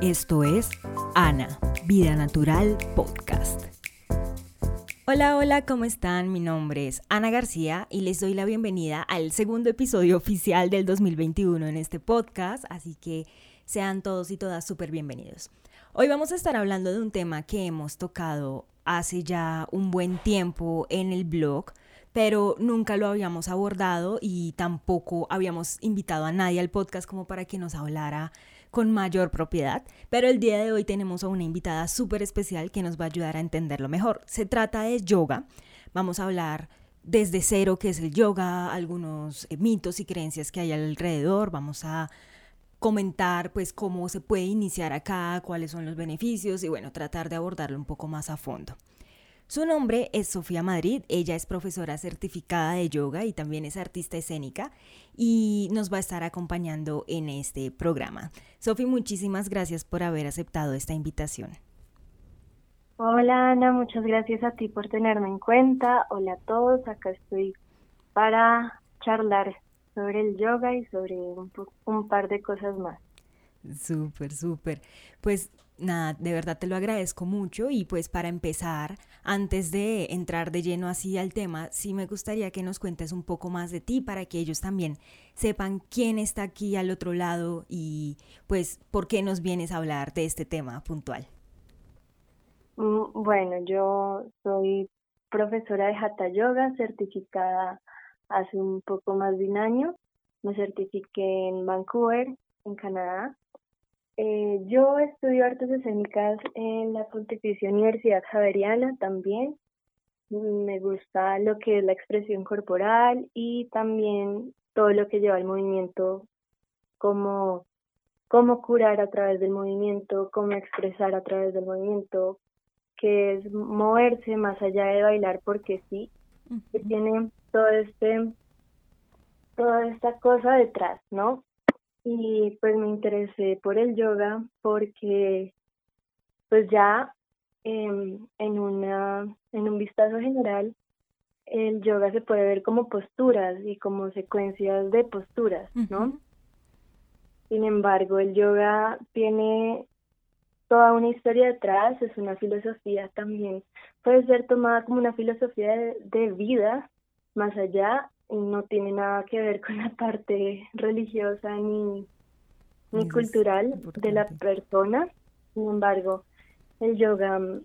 Esto es Ana, Vida Natural Podcast. Hola, hola, ¿cómo están? Mi nombre es Ana García y les doy la bienvenida al segundo episodio oficial del 2021 en este podcast, así que sean todos y todas súper bienvenidos. Hoy vamos a estar hablando de un tema que hemos tocado hace ya un buen tiempo en el blog, pero nunca lo habíamos abordado y tampoco habíamos invitado a nadie al podcast como para que nos hablara con mayor propiedad, pero el día de hoy tenemos a una invitada súper especial que nos va a ayudar a entenderlo mejor. Se trata de yoga. Vamos a hablar desde cero qué es el yoga, algunos eh, mitos y creencias que hay alrededor. Vamos a comentar pues cómo se puede iniciar acá, cuáles son los beneficios y bueno, tratar de abordarlo un poco más a fondo. Su nombre es Sofía Madrid, ella es profesora certificada de yoga y también es artista escénica y nos va a estar acompañando en este programa. Sofía, muchísimas gracias por haber aceptado esta invitación. Hola Ana, muchas gracias a ti por tenerme en cuenta. Hola a todos, acá estoy para charlar sobre el yoga y sobre un, un par de cosas más. Súper, súper. Pues nada, de verdad te lo agradezco mucho y pues para empezar, antes de entrar de lleno así al tema, sí me gustaría que nos cuentes un poco más de ti para que ellos también sepan quién está aquí al otro lado y pues por qué nos vienes a hablar de este tema puntual. Mm, bueno, yo soy profesora de Hatha Yoga, certificada hace un poco más de un año. Me certifiqué en Vancouver, en Canadá, eh, yo estudio artes escénicas en la Pontificia Universidad Javeriana también. Me gusta lo que es la expresión corporal y también todo lo que lleva al movimiento, como cómo curar a través del movimiento, cómo expresar a través del movimiento, que es moverse más allá de bailar porque sí, que tiene todo este toda esta cosa detrás, ¿no? Y pues me interesé por el yoga porque pues ya en, una, en un vistazo general el yoga se puede ver como posturas y como secuencias de posturas, ¿no? Sin embargo, el yoga tiene toda una historia detrás, es una filosofía también, puede ser tomada como una filosofía de, de vida, más allá no tiene nada que ver con la parte religiosa ni, ni cultural de la persona. Sin embargo, el yoga mm,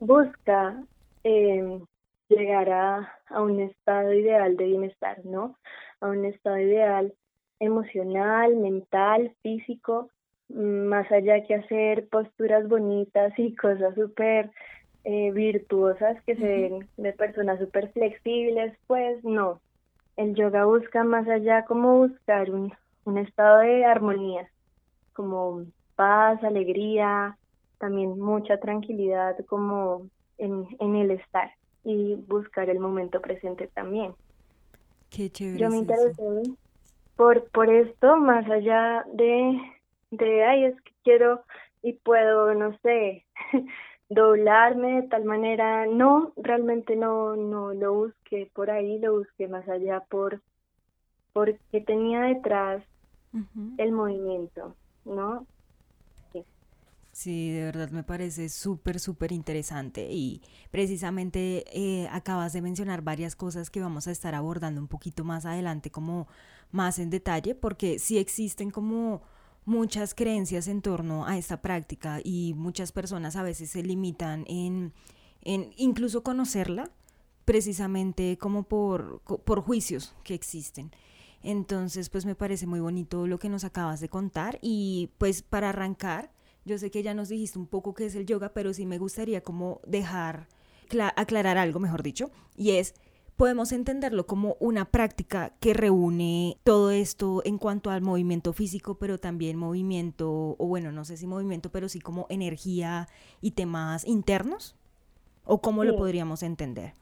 busca eh, llegar a, a un estado ideal de bienestar, ¿no? A un estado ideal emocional, mental, físico, mm, más allá que hacer posturas bonitas y cosas súper eh, virtuosas que se ven de personas súper flexibles, pues no. El yoga busca más allá como buscar un, un estado de armonía, como paz, alegría, también mucha tranquilidad como en, en el estar y buscar el momento presente también. Qué chévere. Yo me interesé por, por esto, más allá de, de, ay, es que quiero y puedo, no sé, doblarme de tal manera, no, realmente no, no lo busqué por ahí, lo busqué más allá por porque tenía detrás el movimiento, ¿no? Sí. sí. de verdad me parece súper, súper interesante y precisamente eh, acabas de mencionar varias cosas que vamos a estar abordando un poquito más adelante como más en detalle porque sí existen como muchas creencias en torno a esta práctica y muchas personas a veces se limitan en, en incluso conocerla precisamente como por, por juicios que existen. Entonces, pues me parece muy bonito lo que nos acabas de contar y pues para arrancar, yo sé que ya nos dijiste un poco qué es el yoga, pero sí me gustaría como dejar, aclarar algo, mejor dicho, y es podemos entenderlo como una práctica que reúne todo esto en cuanto al movimiento físico, pero también movimiento, o bueno, no sé si movimiento, pero sí como energía y temas internos? ¿O cómo lo podríamos entender?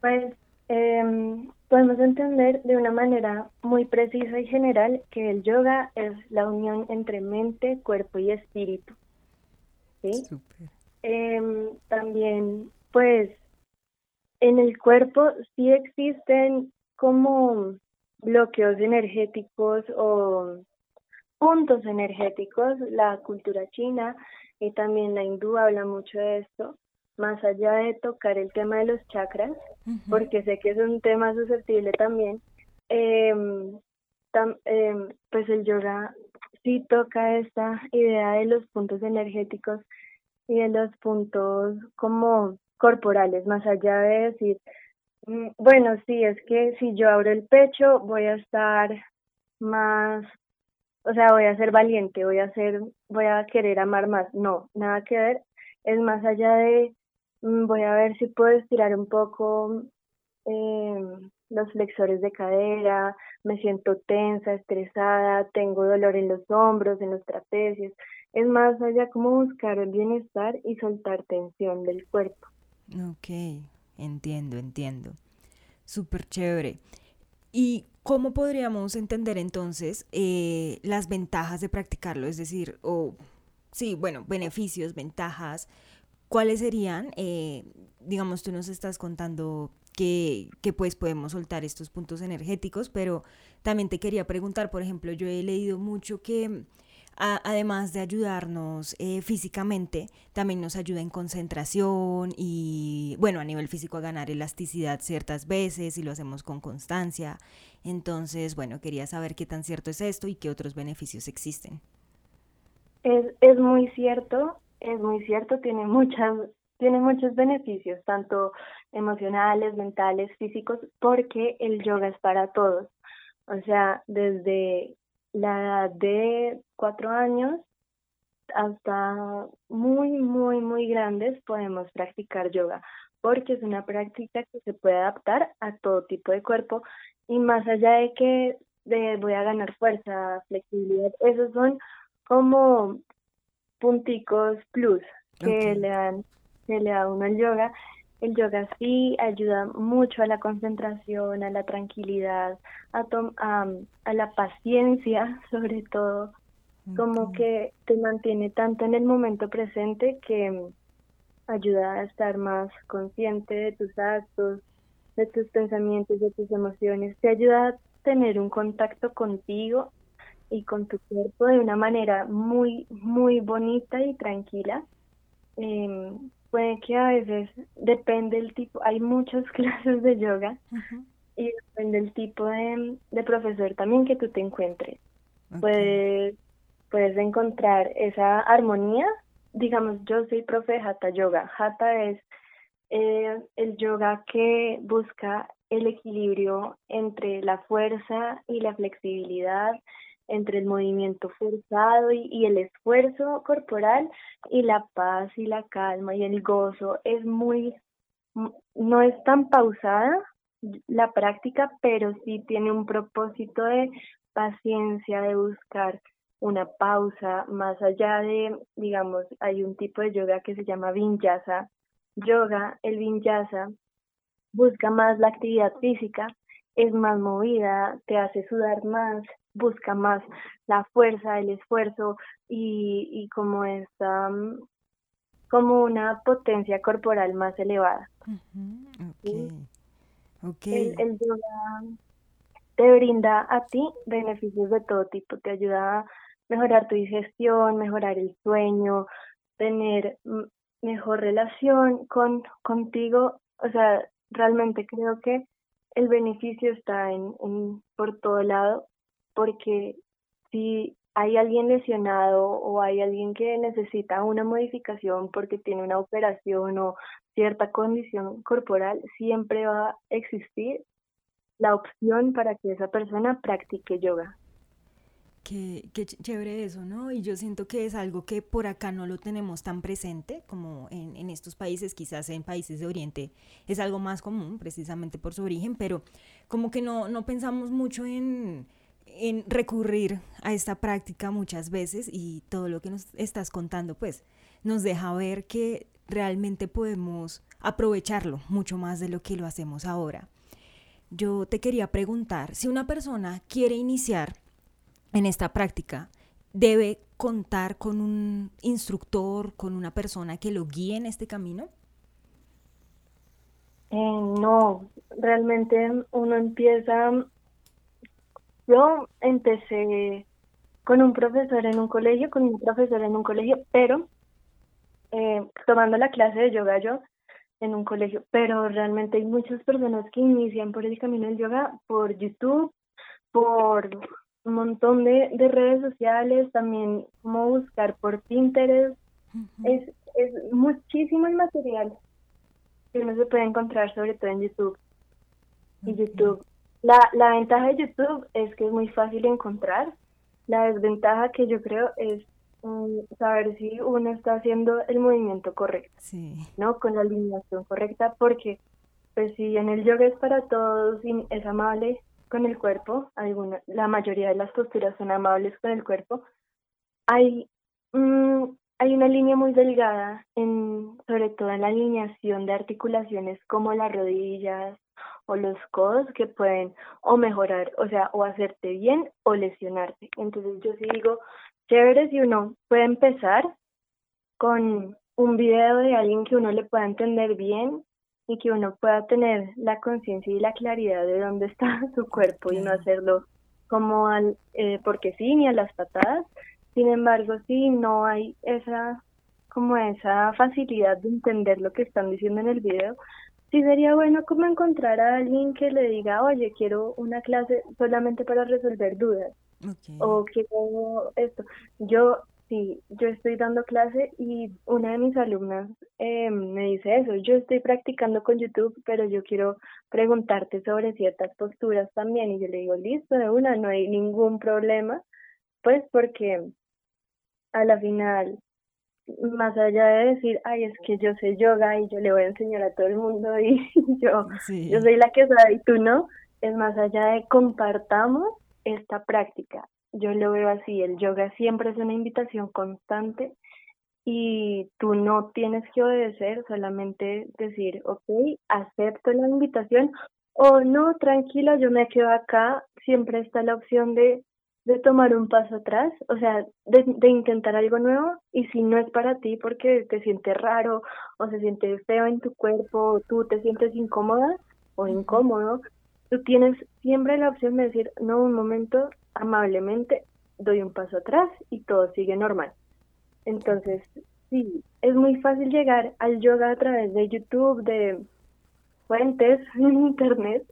Pues em, podemos entender de una manera muy precisa y general que el yoga es la unión entre mente, cuerpo y espíritu. ¿sí? Em, también, pues, en el cuerpo sí existen como bloqueos energéticos o, puntos energéticos. La cultura china y también la hindú habla mucho de esto, más allá de tocar el tema de los chakras, porque sé que es un tema susceptible también. Em, em, pues el yoga sí toca esta idea de los puntos energéticos y de los puntos como corporales, más allá de decir, mm, bueno, sí, es que si yo abro el pecho voy a estar más, o sea, voy a ser valiente, voy a ser, voy a querer amar más. No, nada que ver, es más allá de, mm, voy a ver si puedo estirar un poco eh, los flexores de cadera, me siento tensa, estresada, tengo dolor en los hombros, en los trapecios. Es más allá como buscar el bienestar y soltar tensión del cuerpo. Ok, entiendo, entiendo. Súper chévere. ¿Y cómo podríamos entender entonces eh, las ventajas de practicarlo? Es decir, o sí, bueno, beneficios, ventajas. ¿Cuáles serían? Eh, digamos, tú nos estás contando que, que, pues podemos soltar estos puntos energéticos, pero también te quería preguntar, por ejemplo, yo he leído mucho que además de ayudarnos eh, físicamente, también nos ayuda en concentración y, bueno, a nivel físico a ganar elasticidad ciertas veces y lo hacemos con constancia. Entonces, bueno, quería saber qué tan cierto es esto y qué otros beneficios existen. Es, es muy cierto, es muy cierto, tiene muchas tiene muchos beneficios, tanto emocionales, mentales, físicos, porque el yoga es para todos. O sea, desde la edad de cuatro años hasta muy, muy, muy grandes podemos practicar yoga, porque es una práctica que se puede adaptar a todo tipo de cuerpo y más allá de que de voy a ganar fuerza, flexibilidad, esos son como punticos plus que le dan que le da uno al yoga el yoga sí ayuda mucho a la concentración, a la tranquilidad, a, a, la paciencia sobre todo, como que te mantiene tanto en el momento presente que ayuda a estar más consciente de tus actos, de tus pensamientos, de tus emociones, te ayuda a tener un contacto contigo y con tu cuerpo de una manera muy, muy bonita y tranquila. Eh, puede que a veces depende del tipo, hay muchas clases de yoga y depende del tipo de, profesor también que tú te encuentres. Puedes, puedes encontrar esa armonía. Digamos, yo soy profe de Hatha Yoga. Hatha es eh, el yoga que busca el equilibrio entre la fuerza y la flexibilidad, entre el movimiento forzado y, el esfuerzo corporal y la paz y la calma y el gozo es muy, no es tan pausada la práctica, pero sí tiene un propósito de paciencia, de buscar una pausa, más allá de, digamos, hay un tipo de yoga que se llama vinyasa yoga, el vinyasa busca más la actividad física, es más movida, te hace sudar más, busca más la fuerza, el esfuerzo y, y como esta como una potencia corporal más elevada. okay. El, yoga te brinda a ti beneficios de todo tipo, te ayuda a mejorar tu digestión, mejorar el sueño, tener mejor relación con contigo, o sea, realmente creo que el beneficio está en, en por todo lado porque si hay alguien lesionado o hay alguien que necesita una modificación porque tiene una operación o cierta condición corporal, siempre va a existir la opción para que esa persona practique yoga. Qué, chévere eso, ¿no? Y yo siento que es algo que por acá no lo tenemos tan presente como en, en, estos países, quizás en países de Oriente es algo más común precisamente por su origen, pero como que no, no pensamos mucho en, en recurrir a esta práctica muchas veces y todo lo que nos estás contando pues nos deja ver que realmente podemos aprovecharlo mucho más de lo que lo hacemos ahora. Yo te quería preguntar, si una persona quiere iniciar en esta práctica, ¿debe contar con un instructor, con una persona que lo guíe en este camino? Eh, no, realmente uno empieza yo empecé con un profesor en un colegio, con un profesor en un colegio, pero eh, tomando la clase de yoga yo en un colegio, pero realmente hay muchas personas que inician por el camino del yoga por YouTube, por un montón de, de redes sociales, también como buscar por Pinterest. es, es muchísimo el material que uno se puede encontrar, sobre todo en YouTube. Y YouTube, la, la ventaja de YouTube es que es muy fácil encontrar, la desventaja que yo creo es um, saber si uno está haciendo el movimiento correcto, ¿no? Con la alineación correcta, porque pues si en el yoga es para todos y es amable con el cuerpo, alguna, la mayoría de las posturas son amables con el cuerpo, hay, mm, hay una línea muy delgada, en, sobre todo en la alineación de articulaciones como las rodillas, o los codos que pueden o mejorar, o sea, o hacerte bien o lesionarte. Entonces yo sí digo, chévere si uno puede empezar con un video de alguien que uno le pueda entender bien y que uno pueda tener la conciencia y la claridad de dónde está su cuerpo y no hacerlo como al eh, porque sí ni a las patadas. Sin embargo, si no hay esa como esa facilidad de entender lo que están diciendo en el video, sí sería bueno como encontrar a alguien que le diga, oye, quiero una clase solamente para resolver dudas. O quiero esto. Yo, sí, yo estoy dando clase y una de mis alumnas eh, me dice eso. Yo estoy practicando con YouTube, pero yo quiero preguntarte sobre ciertas posturas también. Y yo le digo, listo, de una, no hay ningún problema. Pues porque a la final más allá de decir, ay, es que yo sé yoga y yo le voy a enseñar a todo el mundo y yo, yo soy la que sabe y tú no, es más allá de compartamos esta práctica. Yo lo veo así, el yoga siempre es una invitación constante y tú no tienes que obedecer, solamente decir, ok, acepto la invitación o no, tranquila, yo me quedo acá, siempre está la opción de de tomar un paso atrás, o sea, de, de, intentar algo nuevo y si no es para ti porque te sientes raro o se siente feo en tu cuerpo o tú te sientes incómoda o incómodo, tú tienes siempre la opción de decir, no, un momento, amablemente doy un paso atrás y todo sigue normal. Entonces, sí, es muy fácil llegar al yoga a través de YouTube, de fuentes en internet,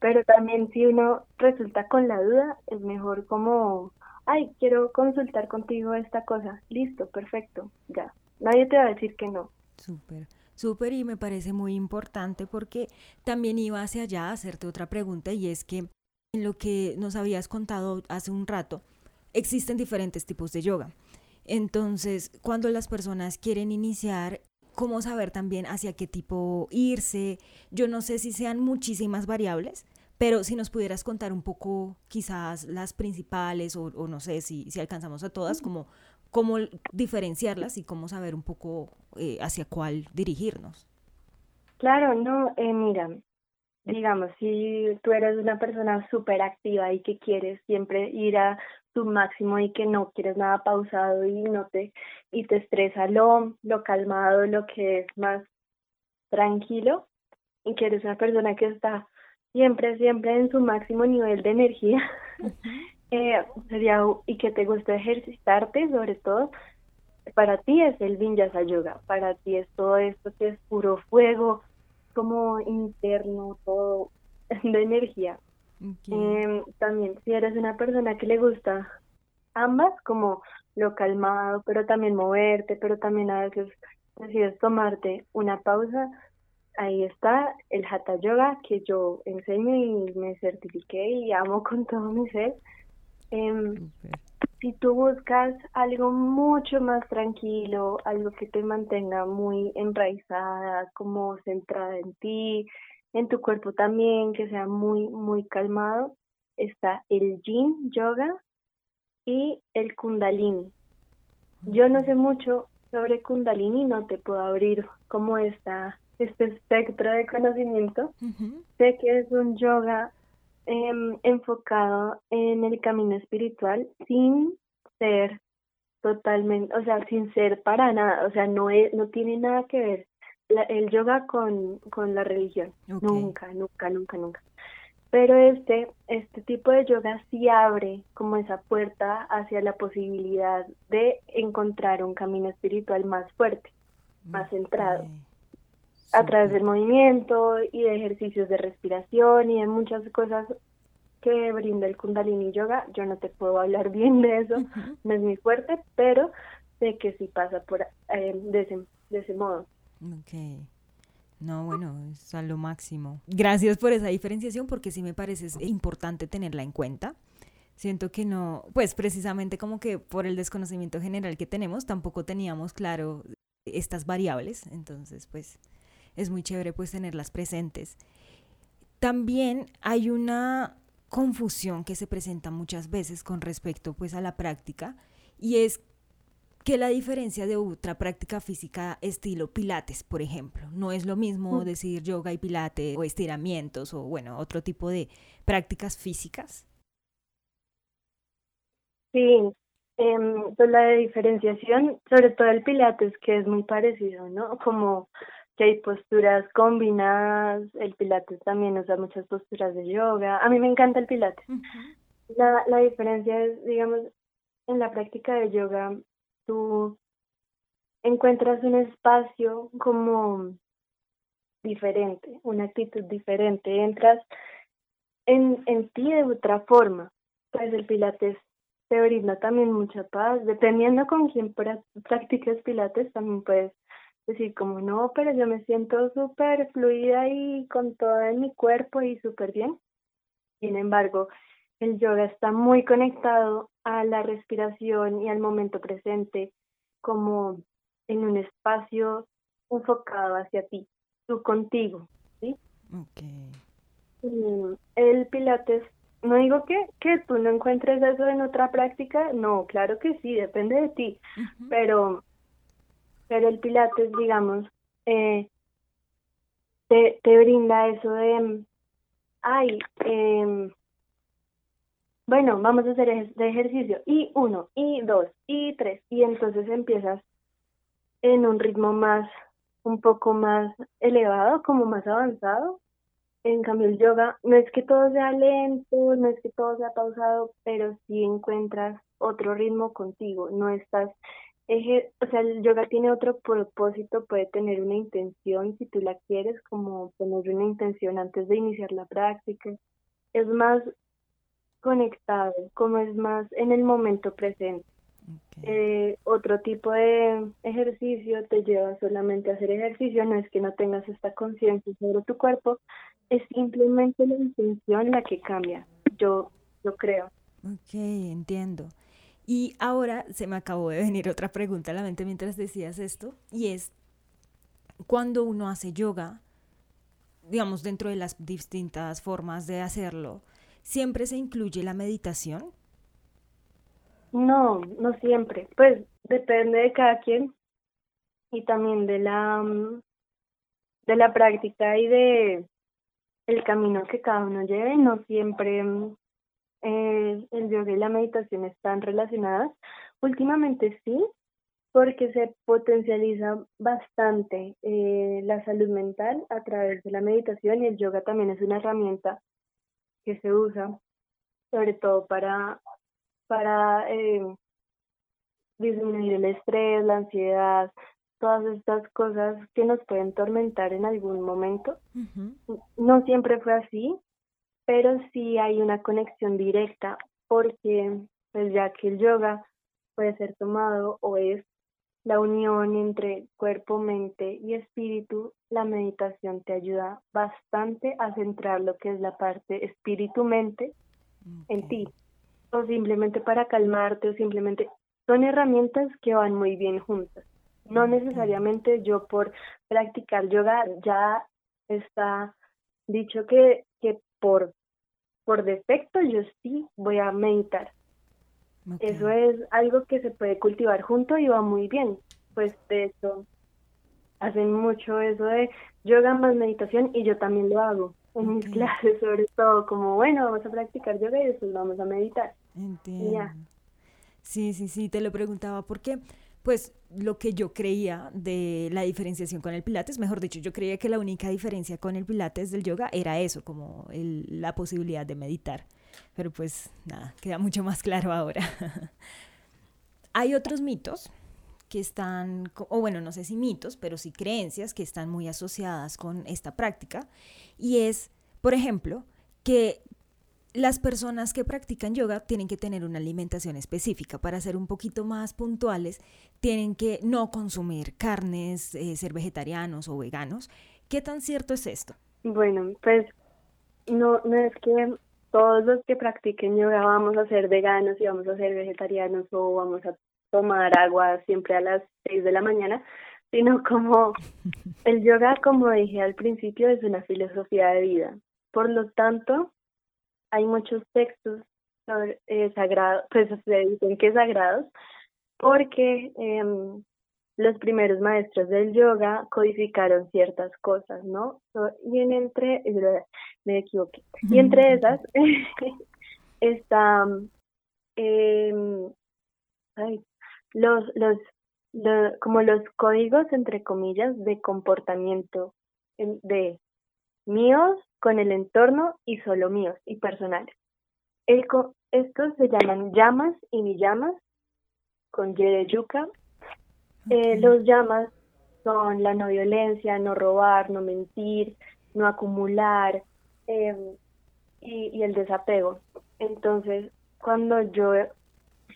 pero también si uno resulta con la duda, es mejor como, ay, quiero consultar contigo esta cosa, listo, perfecto, ya, nadie te va a decir que no. Súper. Súper y me parece muy importante porque también iba hacia allá a hacerte otra pregunta y es que en lo que nos habías contado hace un rato, existen diferentes tipos de yoga. Entonces, cuando las personas quieren iniciar cómo saber también hacia qué tipo irse. Yo no sé si sean muchísimas variables, pero si nos pudieras contar un poco quizás las principales o, no sé si, si alcanzamos a todas, como cómo diferenciarlas y cómo saber un poco eh, hacia cuál dirigirnos. Claro, no, eh, mira, digamos, si tú eres una persona súper activa y que quieres siempre ir a tu máximo y que no quieres nada pausado y no te y te estresa lo lo calmado lo que es más tranquilo y que eres una persona que está siempre siempre en su máximo nivel de energía eh, sería y que te gusta ejercitarte sobre todo para ti es el vinyasa yoga para ti es todo esto que es puro fuego como interno todo de energía Em, también, si eres una persona que le gusta ambas, como lo calmado, pero también moverte, pero también a veces decides tomarte una pausa, ahí está el Hatha Yoga que yo enseño y me certifiqué y amo con todo mi ser. Em, si tú buscas algo mucho más tranquilo, algo que te mantenga muy enraizada, como centrada en ti, en tu cuerpo también, que sea muy, muy calmado, está el yin yoga y el kundalini. Yo no sé mucho sobre kundalini, no te puedo abrir como esta, este espectro de conocimiento. Sé que es un yoga em, enfocado en el camino espiritual sin ser totalmente, o sea, sin ser para nada, o sea, no, es, no tiene nada que ver el yoga con, con la religión. Nunca, nunca, nunca, nunca. Pero este, este tipo de yoga sí abre como esa puerta hacia la posibilidad de encontrar un camino espiritual más fuerte, más centrado, a través del movimiento y de ejercicios de respiración y de muchas cosas que brinda el Kundalini Yoga. Yo no te puedo hablar bien de eso, no es muy fuerte, pero sé que sí pasa por eh, de, ese, de ese modo. Okay. No, bueno, es a lo máximo. Gracias por esa diferenciación porque sí me parece importante tenerla en cuenta. Siento que no, pues precisamente como que por el desconocimiento general que tenemos, tampoco teníamos claro estas variables, entonces pues es muy chévere pues tenerlas presentes. También hay una confusión que se presenta muchas veces con respecto pues a la práctica y es que la diferencia de otra práctica física estilo pilates, por ejemplo. No es lo mismo mm. decir yoga y pilates o estiramientos o, bueno, otro tipo de prácticas físicas. Sí, eh, pues la diferenciación, sobre todo el pilates, que es muy parecido, ¿no? Como que hay posturas combinadas, el pilates también usa muchas posturas de yoga. A mí me encanta el pilates. la, la diferencia es, digamos, en la práctica de yoga tú encuentras un espacio como diferente, una actitud diferente, entras en, en ti de otra forma. Pues el pilates te brinda también mucha paz, dependiendo con quién practiques pilates, también puedes decir como no, pero yo me siento súper fluida y con todo en mi cuerpo y súper bien. Sin embargo, el yoga está muy conectado a la respiración y al momento presente, como en un espacio enfocado hacia ti, tú contigo, ¿sí? Okay. El pilates, no digo que, que tú no encuentres eso en otra práctica, no, claro que sí, depende de ti, pero, pero el pilates, digamos, eh, te, te brinda eso de, ay, eh, bueno, vamos a hacer ejercicio, y uno, y dos, y tres, y entonces empiezas en un ritmo más, un poco más elevado, como más avanzado. En cambio, el yoga no es que todo sea lento, no es que todo sea pausado, pero sí encuentras otro ritmo contigo, no estás o sea, el yoga tiene otro propósito, puede tener una intención si tú la quieres, como poner una intención antes de iniciar la práctica. Es más conectado, como es más en el momento presente. Eh, otro tipo de ejercicio te lleva solamente a hacer ejercicio, no es que no tengas esta conciencia sobre tu cuerpo, es simplemente la intención la que cambia, yo, yo creo. Ok, entiendo. Y ahora se me acabó de venir otra pregunta a la mente mientras decías esto, y es, cuando uno hace yoga, digamos, dentro de las distintas formas de hacerlo, ¿siempre se incluye la meditación? No, no siempre. Pues depende de cada quien y también de la de la práctica y de el camino que cada uno lleve. No siempre mm, eh, el yoga y la meditación están relacionadas. Últimamente sí, porque se potencializa bastante eh, la salud mental a través de la meditación y el yoga también es una herramienta que se usa, sobre todo para, para eh, disminuir el estrés, la ansiedad, todas estas cosas que nos pueden tormentar en algún momento. No siempre fue así, pero sí hay una conexión directa porque pues ya que el yoga puede ser tomado o es la unión entre cuerpo, mente y espíritu, la meditación te ayuda bastante a centrar lo que es la parte espíritu-mente en ti. O simplemente para calmarte o simplemente son herramientas que van muy bien juntas. No necesariamente yo por practicar yoga ya está dicho que, que por, por defecto yo sí voy a meditar. Eso es algo que se puede cultivar junto y va muy bien. Pues de eso hacen mucho eso de yoga más meditación y yo también lo hago en mis clases, sobre todo como, bueno, vamos a practicar yoga y después vamos a meditar. Entiendo. Sí, sí, sí, te lo preguntaba porque pues lo que yo creía de la diferenciación con el pilates, mejor dicho, yo creía que la única diferencia con el pilates del yoga era eso, como la posibilidad de meditar. Pero pues nada, queda mucho más claro ahora. Hay otros mitos que están, o bueno, no sé si mitos, pero sí creencias que están muy asociadas con esta práctica. Y es, por ejemplo, que las personas que practican yoga tienen que tener una alimentación específica. Para ser un poquito más puntuales, tienen que no consumir carnes, eh, ser vegetarianos o veganos. ¿Qué tan cierto es esto? Bueno, pues no, no es que todos los que practiquen yoga vamos a ser veganos y vamos a ser vegetarianos o vamos a tomar agua siempre a las 6 de la mañana, sino como el yoga, como dije al principio, es una filosofía de vida. Por lo tanto, hay muchos textos sobre, eh, sagrados, pues se dicen que sagrados, porque em, los primeros maestros del yoga codificaron ciertas cosas, ¿no? y en entre, me equivoqué, y entre esas está em, los, los, como los códigos, entre comillas, de comportamiento de míos con el entorno y solo míos y personales. El, estos se llaman llamas y mi llamas con Y de yuca. Eh, los llamas son la no violencia, no robar, no mentir, no acumular em, y, y el desapego. Entonces, cuando yo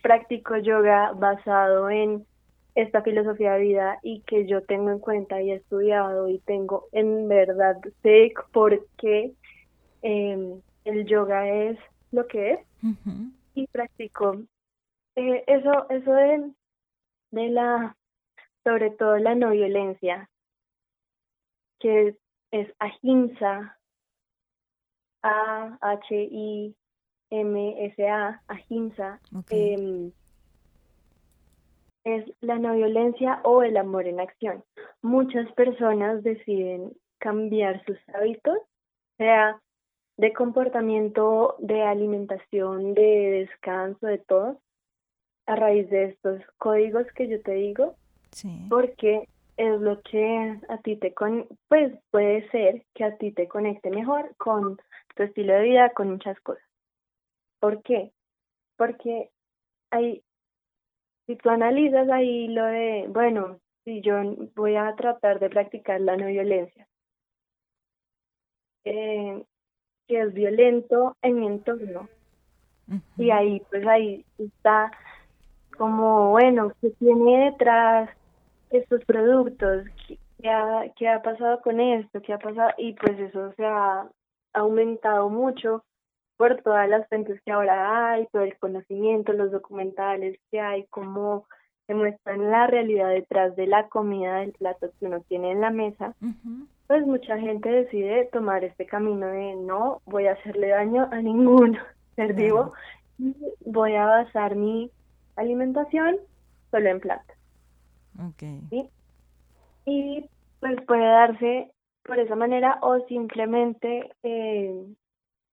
practico yoga basado en esta filosofía de vida y que yo tengo en cuenta y he estudiado y tengo en verdad sé por qué em, el yoga es lo que es y practico. Eh, eso eso de, de la sobre todo la no violencia que es ahimsa a h i m s a ahimsa em, es la no violencia o el amor en acción. Muchas personas deciden cambiar sus hábitos, sea de comportamiento, de alimentación, de descanso, de todo, a raíz de estos códigos que yo te digo, porque es lo que a ti te con, pues puede ser que a ti te conecte mejor con tu estilo de vida, con muchas cosas. ¿Por qué? Porque hay si tú analizas ahí lo de, bueno, si yo voy a tratar de practicar la no violencia, eh, que es violento en mi entorno. Y ahí, pues ahí está como, bueno, ¿qué tiene detrás estos productos? ¿Qué, ha, ¿Qué ha pasado con esto? ¿Qué ha pasado? Y pues eso se ha aumentado mucho por todas las fuentes que ahora hay, todo el conocimiento, los documentales que hay, cómo se muestran la realidad detrás de la comida, del plato que uno tiene en la mesa, pues mucha gente decide tomar este camino de no voy a hacerle daño a ningún ser vivo, voy a basar mi alimentación solo en plata. Okay. Y pues puede darse por esa manera o simplemente eh,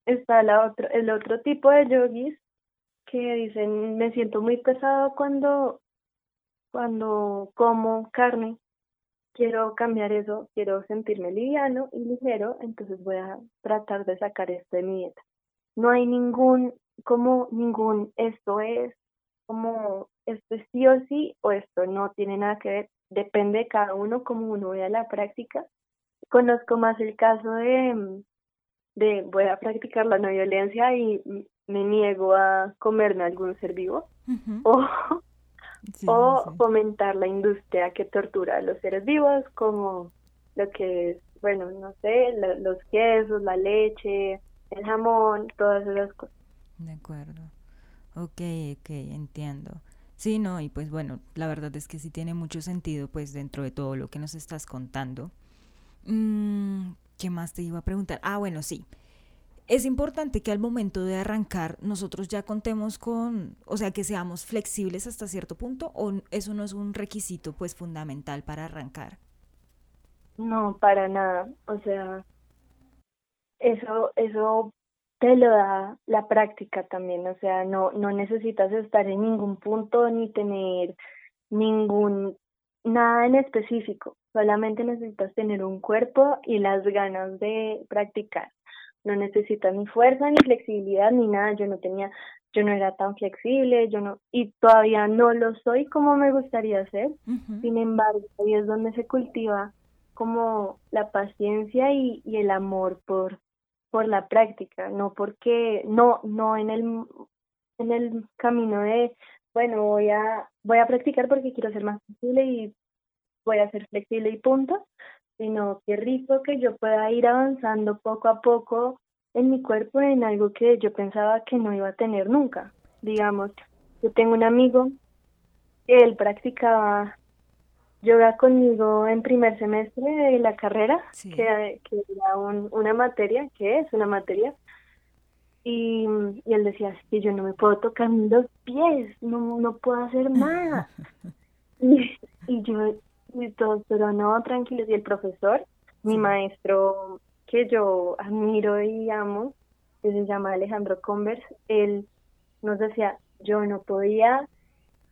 está la otro, el otro tipo de yogis que dicen me siento muy pesado cuando cuando como carne. Quiero cambiar eso quiero sentirme liviano y ligero entonces voy a tratar de sacar esto de mi dieta no hay ningún como ningún esto es como esto es sí o sí o esto no tiene nada que ver depende de cada uno como uno vea la práctica. Conozco más el caso de de voy a practicar la no violencia y me niego a comerme algún ser vivo o, o fomentar la industria que tortura a los seres vivos como lo que es, bueno, no sé, los quesos, la leche, el jamón, todas esas cosas. De acuerdo. Ok, ok, entiendo. Sí, no, y pues bueno, la verdad es que sí tiene mucho sentido pues dentro de todo lo que nos estás contando. Mm, ¿Qué más te iba a preguntar? Ah, bueno, sí. Es importante que al momento de arrancar nosotros ya contemos con, o sea, que seamos flexibles hasta cierto punto o eso no es un requisito pues fundamental para arrancar. No, para nada. O sea, eso eso te lo da la práctica también, o sea, no no necesitas estar en ningún punto ni tener ningún, nada en específico, solamente necesitas tener un cuerpo y las ganas de practicar. No necesitas ni fuerza, ni flexibilidad, ni nada. Yo no tenía, yo no era tan flexible, yo no, y todavía no lo soy como me gustaría ser. Sin embargo, ahí es donde se cultiva como la paciencia y, y el amor por, por la práctica, no porque, no, no en el, en el camino de, bueno, voy a, voy a practicar porque quiero ser más flexible y voy a ser flexible y punto, sino que rico que yo pueda ir avanzando poco a poco en mi cuerpo en algo que yo pensaba que no iba a tener nunca. Digamos, yo tengo un amigo que él practicaba yoga conmigo en primer semestre de la carrera, que, que, era una materia, que es una materia, y, y él decía, que yo no me puedo tocar los pies, no, no puedo hacer nada. y, y yo, y todos, pero no, tranquilos, y el profesor, mi maestro que yo admiro y amo, que se llama Alejandro Converse, él nos decía, yo no podía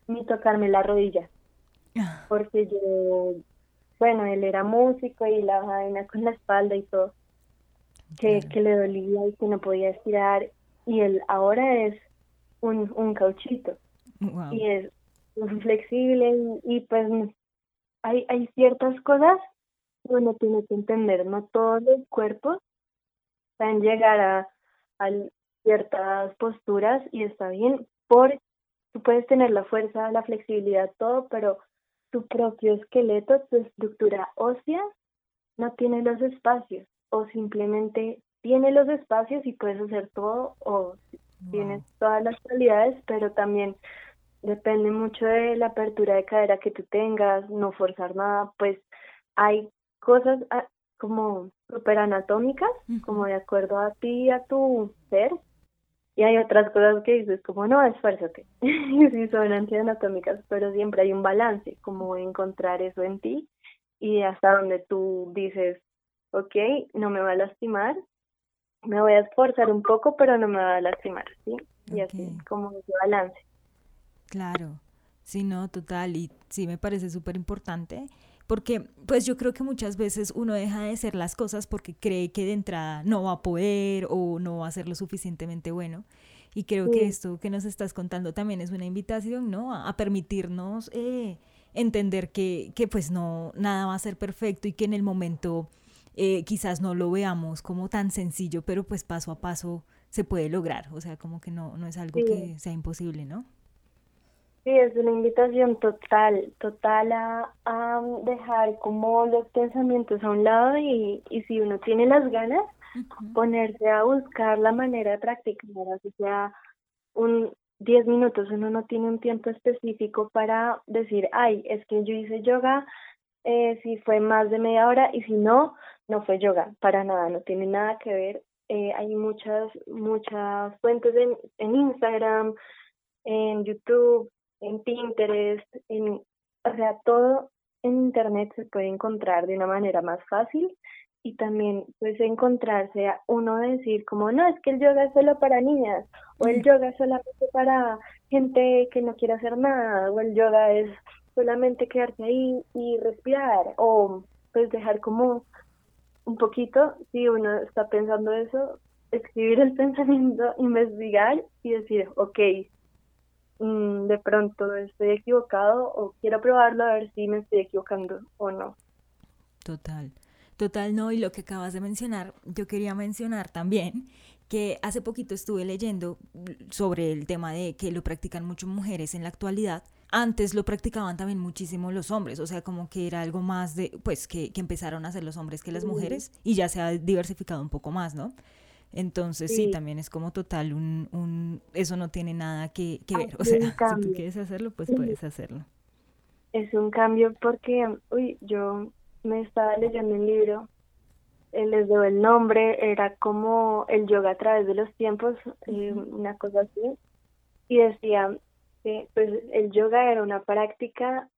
ni tocarme la rodilla, ah. porque yo, bueno, él era músico y la vaina con la espalda y todo, que, que le dolía y que no podía estirar, y él ahora es un, un cauchito, y es flexible y, y pues hay, hay ciertas cosas uno tiene que entender, no todos los cuerpos pueden llegar a, a ciertas posturas y está bien, por tú puedes tener la fuerza, la flexibilidad, todo, pero tu propio esqueleto, tu estructura ósea no tiene los espacios o simplemente tiene los espacios y puedes hacer todo o tienes todas las cualidades, pero también depende mucho de la apertura de cadera que tú tengas, no forzar nada, pues hay cosas ah, como super anatómicas, como de acuerdo a ti, a tu ser, y hay otras cosas que dices como, no, esfuérzate, sí son antianatómicas, pero siempre hay un balance, como encontrar eso en ti y hasta donde tú dices, ok, no me va a lastimar, me voy a esforzar un poco, pero no me va a lastimar, ¿sí? Y así, como ese balance. Claro, sí, no, total, y sí me parece súper importante porque pues yo creo que muchas veces uno deja de hacer las cosas porque cree que de entrada no va a poder o no va a ser lo suficientemente bueno. Y creo que esto que nos estás contando también es una invitación, ¿no? A, permitirnos eh, entender que, que, pues no, nada va a ser perfecto y que en el momento eh, quizás no lo veamos como tan sencillo, pero pues paso a paso se puede lograr. O sea, como que no, no es algo que sea imposible, ¿no? Sí, es una invitación total, total a, a dejar como los pensamientos a un lado y, y si uno tiene las ganas, ponerse a buscar la manera de practicar, así sea un 10 minutos, uno no tiene un tiempo específico para decir, ay, es que yo hice yoga, eh, si fue más de media hora y si no, no fue yoga, para nada, no tiene nada que ver. Eh, hay muchas, muchas fuentes en, en Instagram, en YouTube, en Pinterest, en, o sea, todo en Internet se puede encontrar de una manera más fácil y también pues encontrarse a uno decir como no, es que el yoga es solo para niñas o el yoga es solamente para gente que no quiere hacer nada o el yoga es solamente quedarse ahí y respirar o pues dejar como un poquito, si uno está pensando eso, escribir el pensamiento, investigar y decir, ok, Mm, de pronto estoy equivocado o quiero probarlo a ver si me estoy equivocando o no. Total, total no. Y lo que acabas de mencionar, yo quería mencionar también que hace poquito estuve leyendo sobre el tema de que lo practican muchas mujeres en la actualidad. Antes lo practicaban también muchísimo los hombres, o sea, como que era algo más de, pues, que, que empezaron a hacer los hombres que las mujeres y ya se ha diversificado un poco más, ¿no? Entonces sí. también es como total un, un eso no tiene nada que, que ver. O sea, si tú quieres hacerlo, pues puedes hacerlo. Es un cambio porque, uy, yo me estaba leyendo un libro, eh, les doy el nombre, era como el yoga a través de los tiempos, eh, una cosa así, y decía que pues el yoga era una práctica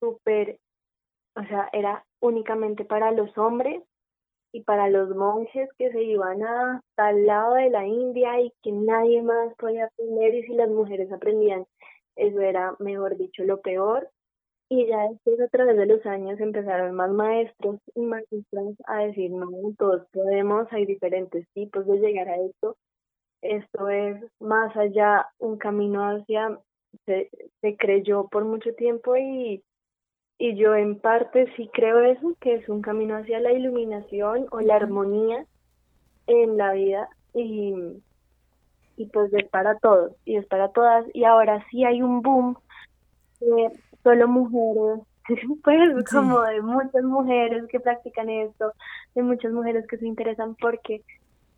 súper, o sea, era únicamente para los hombres y para los monjes que se iban a tal lado de la India y que nadie más podía aprender y si las mujeres aprendían, eso era, mejor dicho, lo peor. Y ya después, a través de los años, empezaron más maestros y maestras a decir, no, todos podemos, hay diferentes tipos de llegar a esto. Esto es más allá, un camino hacia, se, se creyó por mucho tiempo y, y yo en parte sí creo eso, que es un camino hacia la iluminación o la armonía en la vida y, y pues es para todos y es para todas. Y ahora sí hay un boom de solo mujeres, pues como de muchas mujeres que practican esto, de muchas mujeres que se interesan porque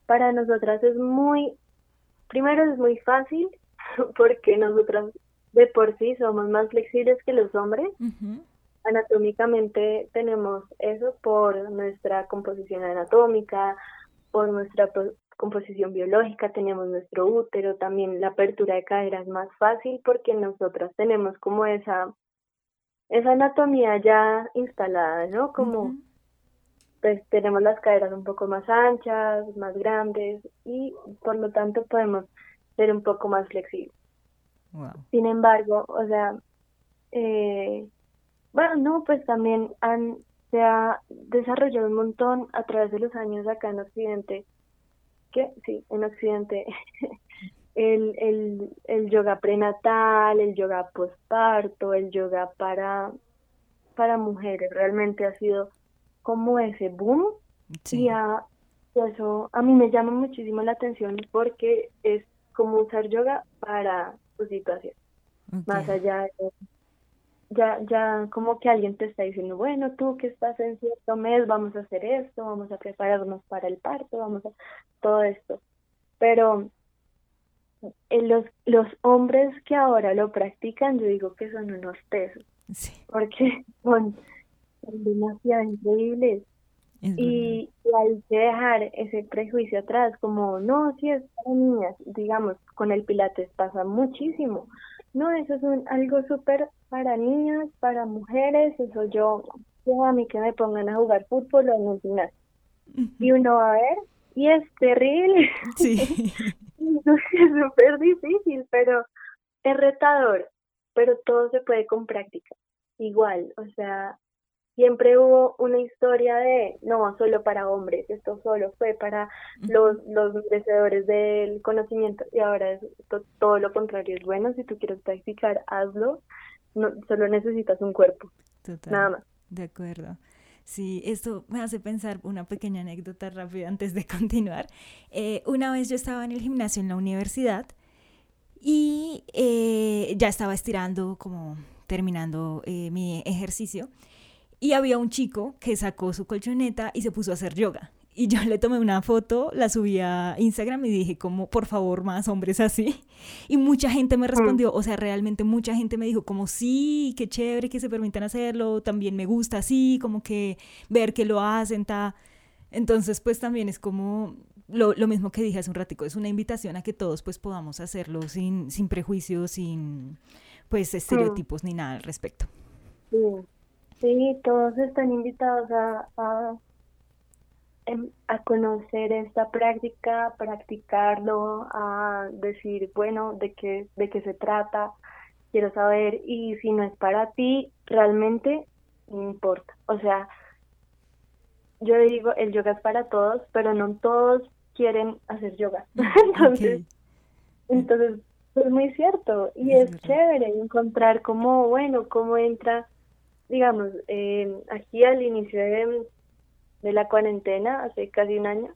para nosotras es muy, primero es muy fácil porque nosotras de por sí somos más flexibles que los hombres. Anatómicamente tenemos eso por nuestra composición anatómica, por nuestra composición biológica, tenemos nuestro útero, también la apertura de cadera es más fácil porque nosotras tenemos como esa esa anatomía ya instalada, ¿no? Como pues tenemos las caderas un poco más anchas, más grandes y por lo tanto podemos ser un poco más flexibles. Sin embargo, o sea, eh, bueno, no, pues también han, se ha desarrollado un montón a través de los años acá en Occidente, que sí, en Occidente. El, el, el yoga prenatal, el yoga postparto, el yoga para, para mujeres, realmente ha sido como ese boom. Y a, eso a mí me llama muchísimo la atención porque es como usar yoga para tu situación, más allá de ya, ya como que alguien te está diciendo, bueno, tú que estás en cierto mes, vamos a hacer esto, vamos a prepararnos para el parto, vamos a todo esto. Pero los, los hombres que ahora lo practican, yo digo que son unos pesos, porque son, demasiado increíbles. y, hay que dejar ese prejuicio atrás, como, no, si es para niñas, digamos, con el pilates pasa muchísimo. No, eso es un, algo súper para niñas, para mujeres, eso yo, yo a mí que me pongan a jugar fútbol o en un gimnasio. Y uno va a ver, y es terrible. Sí. es súper difícil, pero es retador, pero todo se puede con práctica. Igual, o sea, siempre hubo una historia de, no, solo para hombres, esto solo fue para los, los merecedores del conocimiento y ahora es todo lo contrario, es bueno, si tú quieres practicar, hazlo, no, solo necesitas un cuerpo, nada más. De acuerdo. Sí, esto me hace pensar una pequeña anécdota rápida antes de continuar. Eh, una vez yo estaba en el gimnasio en la universidad y eh, ya estaba estirando, como terminando eh, mi ejercicio, y había un chico que sacó su colchoneta y se puso a hacer yoga. Y yo le tomé una foto, la subí a Instagram y dije como, por favor, más hombres así. Y mucha gente me respondió, o sea, realmente mucha gente me dijo como, sí, qué chévere que se permitan hacerlo, también me gusta así, como que ver que lo hacen, ta. Entonces, pues también es como lo, lo, mismo que dije hace un ratico, es una invitación a que todos pues podamos hacerlo sin, sin prejuicios, sin pues estereotipos ni nada al respecto. Sí, sí todos están invitados a Em, a conocer esta práctica, practicarlo, a decir, bueno, de qué, de qué se trata, quiero saber, y si no es para ti, realmente no importa. O sea, yo digo, el yoga es para todos, pero no todos quieren hacer yoga. entonces, entonces, es muy cierto, y es, chévere encontrar cómo, bueno, cómo entra, digamos, eh, aquí al inicio de de la cuarentena, hace casi un año,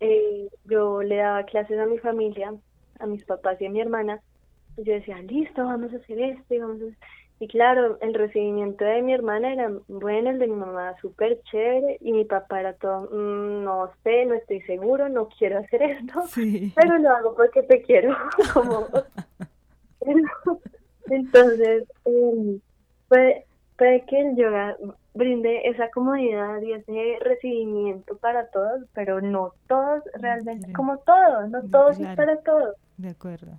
eh, yo le daba clases a mi familia, a mis papás y a mi hermana, y yo decía, listo, vamos a hacer esto, y vamos Y claro, el recibimiento de mi hermana era bueno, el de mi mamá súper chévere, y mi papá era todo, mm, no sé, no estoy seguro, no quiero hacer esto, pero lo hago porque te quiero. Como... Entonces, eh, puede, puede que el yoga brinde esa comodidad y ese recibimiento para todos, pero no todos realmente, como todos, no todos es para todos. De acuerdo.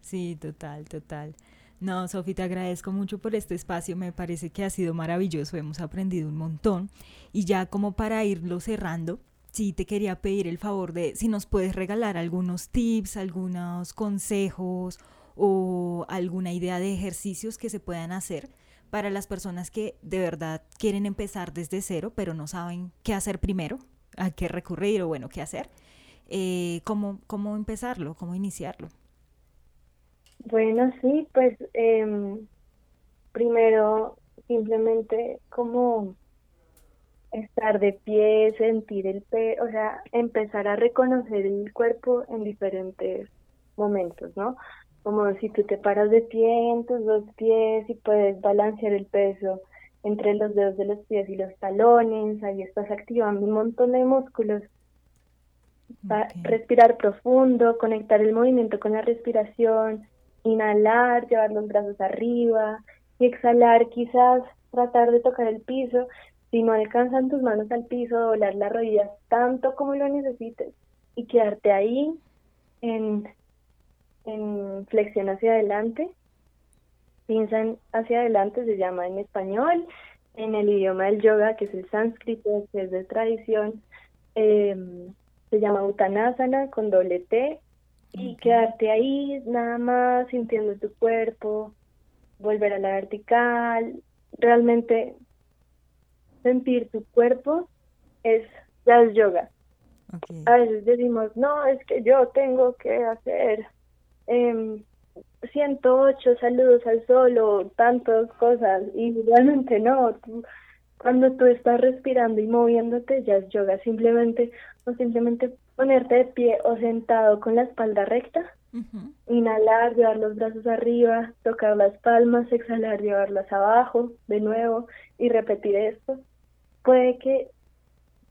Sí, total, total. No, Sofi, te agradezco mucho por este espacio, me parece que ha sido maravilloso, hemos aprendido un montón. Y ya como para irlo cerrando, sí te quería pedir el favor de si nos puedes regalar algunos tips, algunos consejos o alguna idea de ejercicios que se puedan hacer para las personas que de verdad quieren empezar desde cero, pero no saben qué hacer primero, a qué recurrir o bueno, qué hacer. Eh, ¿cómo, ¿Cómo empezarlo? ¿Cómo iniciarlo? Bueno, sí, pues em, primero simplemente como estar de pie, sentir el pe, o sea, empezar a reconocer el cuerpo en diferentes momentos, ¿no? Como si tú te paras de pie en tus dos pies y puedes balancear el peso entre los dedos de los pies y los talones, ahí estás activando un montón de músculos. Respirar profundo, conectar el movimiento con la respiración, inhalar, llevar los brazos arriba y exhalar quizás tratar de tocar el piso. Si no alcanzan tus manos al piso, doblar las rodillas tanto como lo necesites y quedarte ahí en, en flexión hacia adelante. Piensan hacia adelante, se llama en español, en el idioma del yoga, que es el sánscrito, que es de tradición, eh, se llama Uttanasana con doble T y quedarte ahí nada más sintiendo tu cuerpo, volver a la vertical, realmente sentir tu cuerpo es ya es yoga. A veces decimos, no, es que yo tengo que hacer eh, 108 saludos al sol o tantas cosas y realmente no. cuando tú estás respirando y moviéndote ya es yoga, simplemente o simplemente ponerte de pie o sentado con la espalda recta, inhalar, llevar los brazos arriba, tocar las palmas, exhalar, llevarlas abajo de nuevo y repetir esto, puede que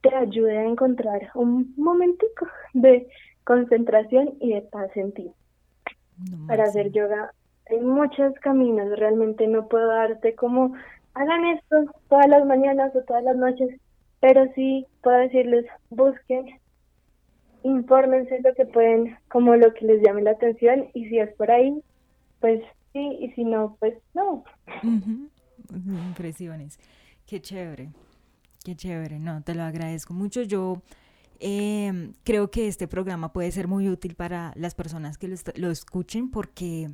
te ayude a encontrar un momentico de concentración y de paz en ti. Para hacer yoga hay muchos caminos, realmente no puedo darte como hagan esto todas las mañanas o todas las noches, pero sí puedo decirles busquen infórmense lo que pueden, como lo que les llame la atención y si es por ahí, pues sí, y si no, pues no. Impresiones. Qué chévere, qué chévere, no, te lo agradezco mucho. Yo em, creo que este programa puede ser muy útil para las personas que lo, lo escuchen porque,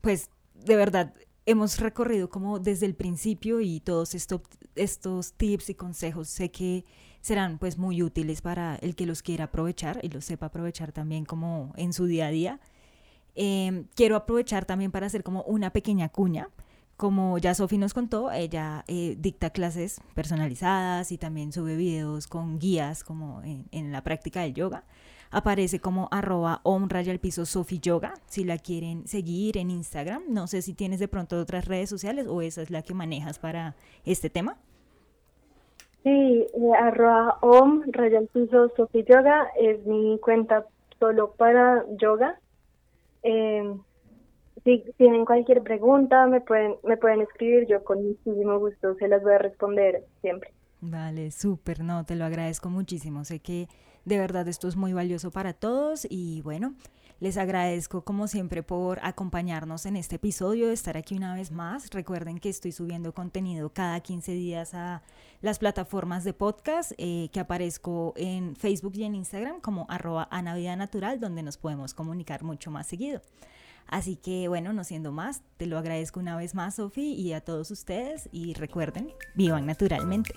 pues, de verdad, hemos recorrido como desde el principio y todos estos, estos tips y consejos sé que serán pues muy útiles para el que los quiera aprovechar y los sepa aprovechar también como en su día a día. Em, quiero aprovechar también para hacer como una pequeña cuña. Como ya Sofi nos contó, ella eh, dicta clases personalizadas y también sube videos con guías como en, la práctica del yoga. Aparece como arroba om raya piso Sofi Yoga, si la quieren seguir en Instagram. No sé si tienes de pronto otras redes sociales o esa es la que manejas para este tema. Sí, eh, arroba om, raya piso Sofi Yoga, es mi cuenta solo para yoga. Eh, si tienen cualquier pregunta, me pueden, me pueden escribir, yo con muchísimo gusto se las voy a responder siempre. Vale, súper, no, te lo agradezco muchísimo. Sé que de verdad esto es muy valioso para todos y bueno, les agradezco como siempre por acompañarnos en este episodio, de estar aquí una vez más. Recuerden que estoy subiendo contenido cada 15 días a las plataformas de podcast eh, que aparezco en Facebook y en Instagram como arroba Natural, donde nos podemos comunicar mucho más seguido. Así que bueno, no siendo más, te lo agradezco una vez más, Sofi, y a todos ustedes. Y recuerden, vivan naturalmente.